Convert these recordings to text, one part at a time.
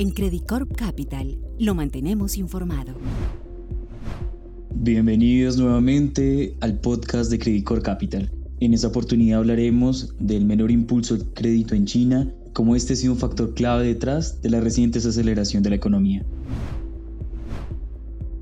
En Credit Corp Capital lo mantenemos informado. Bienvenidos nuevamente al podcast de Credit Corp Capital. En esta oportunidad hablaremos del menor impulso del crédito en China, como este ha sido un factor clave detrás de la reciente desaceleración de la economía.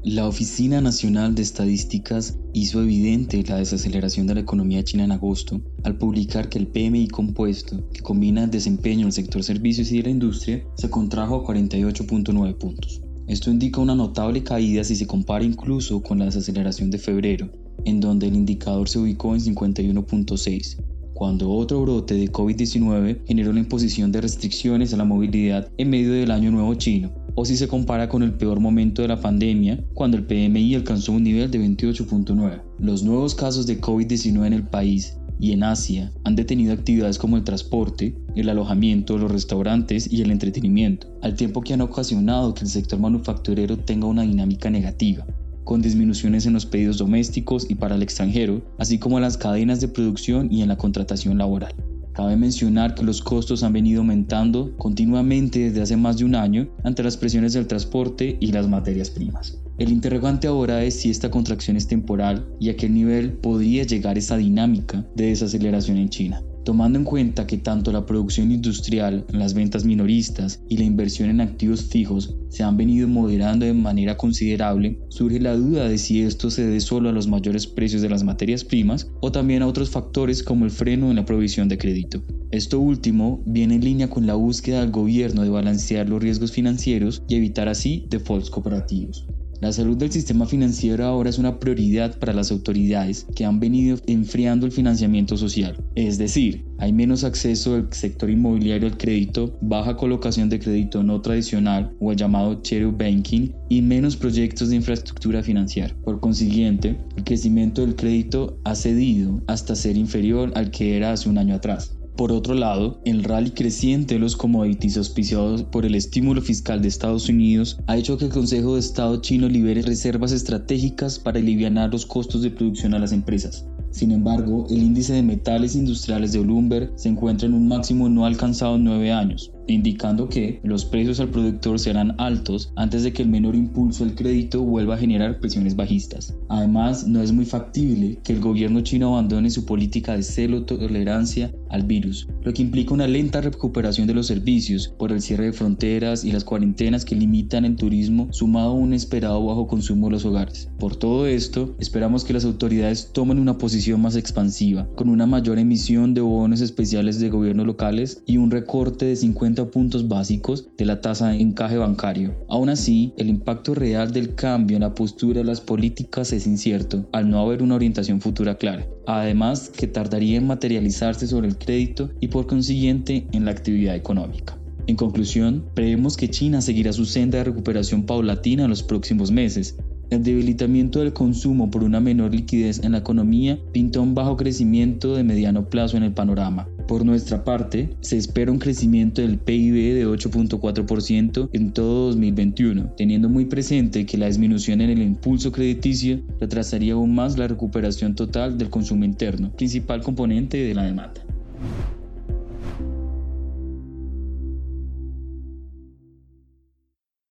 La Oficina Nacional de Estadísticas hizo evidente la desaceleración de la economía china en agosto al publicar que el PMI compuesto, que combina el desempeño en el sector servicios y de la industria, se contrajo a 48.9 puntos. Esto indica una notable caída si se compara incluso con la desaceleración de febrero, en donde el indicador se ubicó en 51.6, cuando otro brote de COVID-19 generó la imposición de restricciones a la movilidad en medio del Año Nuevo chino, o si se compara con el peor momento de la pandemia, cuando el PMI alcanzó un nivel de 28.9. Los nuevos casos de COVID-19 en el país y en Asia han detenido actividades como el transporte, el alojamiento, los restaurantes y el entretenimiento, al tiempo que han ocasionado que el sector manufacturero tenga una dinámica negativa, con disminuciones en los pedidos domésticos y para el extranjero, así como en las cadenas de producción y en la contratación laboral. Cabe mencionar que los costos han venido aumentando continuamente desde hace más de un año ante las presiones del transporte y las materias primas. El interrogante ahora es si esta contracción es temporal y a qué nivel podría llegar esa dinámica de desaceleración en China. Tomando en cuenta que tanto la producción industrial, las ventas minoristas y la inversión en activos fijos se han venido moderando de manera considerable, surge la duda de si esto se debe solo a los mayores precios de las materias primas o también a otros factores como el freno en la provisión de crédito. Esto último viene en línea con la búsqueda del gobierno de balancear los riesgos financieros y evitar así defaults cooperativos. La salud del sistema financiero ahora es una prioridad para las autoridades que han venido enfriando el financiamiento social. Es decir, hay menos acceso del sector inmobiliario al crédito, baja colocación de crédito no tradicional o el llamado shadow banking y menos proyectos de infraestructura financiera. Por consiguiente, el crecimiento del crédito ha cedido hasta ser inferior al que era hace un año atrás. Por otro lado, el rally creciente de los commodities auspiciados por el estímulo fiscal de Estados Unidos ha hecho que el Consejo de Estado chino libere reservas estratégicas para aliviar los costos de producción a las empresas. Sin embargo, el índice de metales industriales de Bloomberg se encuentra en un máximo no alcanzado en nueve años, indicando que los precios al productor serán altos antes de que el menor impulso al crédito vuelva a generar presiones bajistas. Además, no es muy factible que el gobierno chino abandone su política de celo tolerancia al virus, lo que implica una lenta recuperación de los servicios por el cierre de fronteras y las cuarentenas que limitan el turismo sumado a un esperado bajo consumo de los hogares. Por todo esto, esperamos que las autoridades tomen una posición más expansiva, con una mayor emisión de bonos especiales de gobiernos locales y un recorte de 50 puntos básicos de la tasa de encaje bancario. Aún así, el impacto real del cambio en la postura de las políticas es incierto, al no haber una orientación futura clara. Además, que tardaría en materializarse sobre el crédito y por consiguiente en la actividad económica. En conclusión, prevemos que China seguirá su senda de recuperación paulatina en los próximos meses, el debilitamiento del consumo por una menor liquidez en la economía pinta un bajo crecimiento de mediano plazo en el panorama. Por nuestra parte, se espera un crecimiento del PIB de 8.4% en todo 2021, teniendo muy presente que la disminución en el impulso crediticio retrasaría aún más la recuperación total del consumo interno, principal componente de la demanda.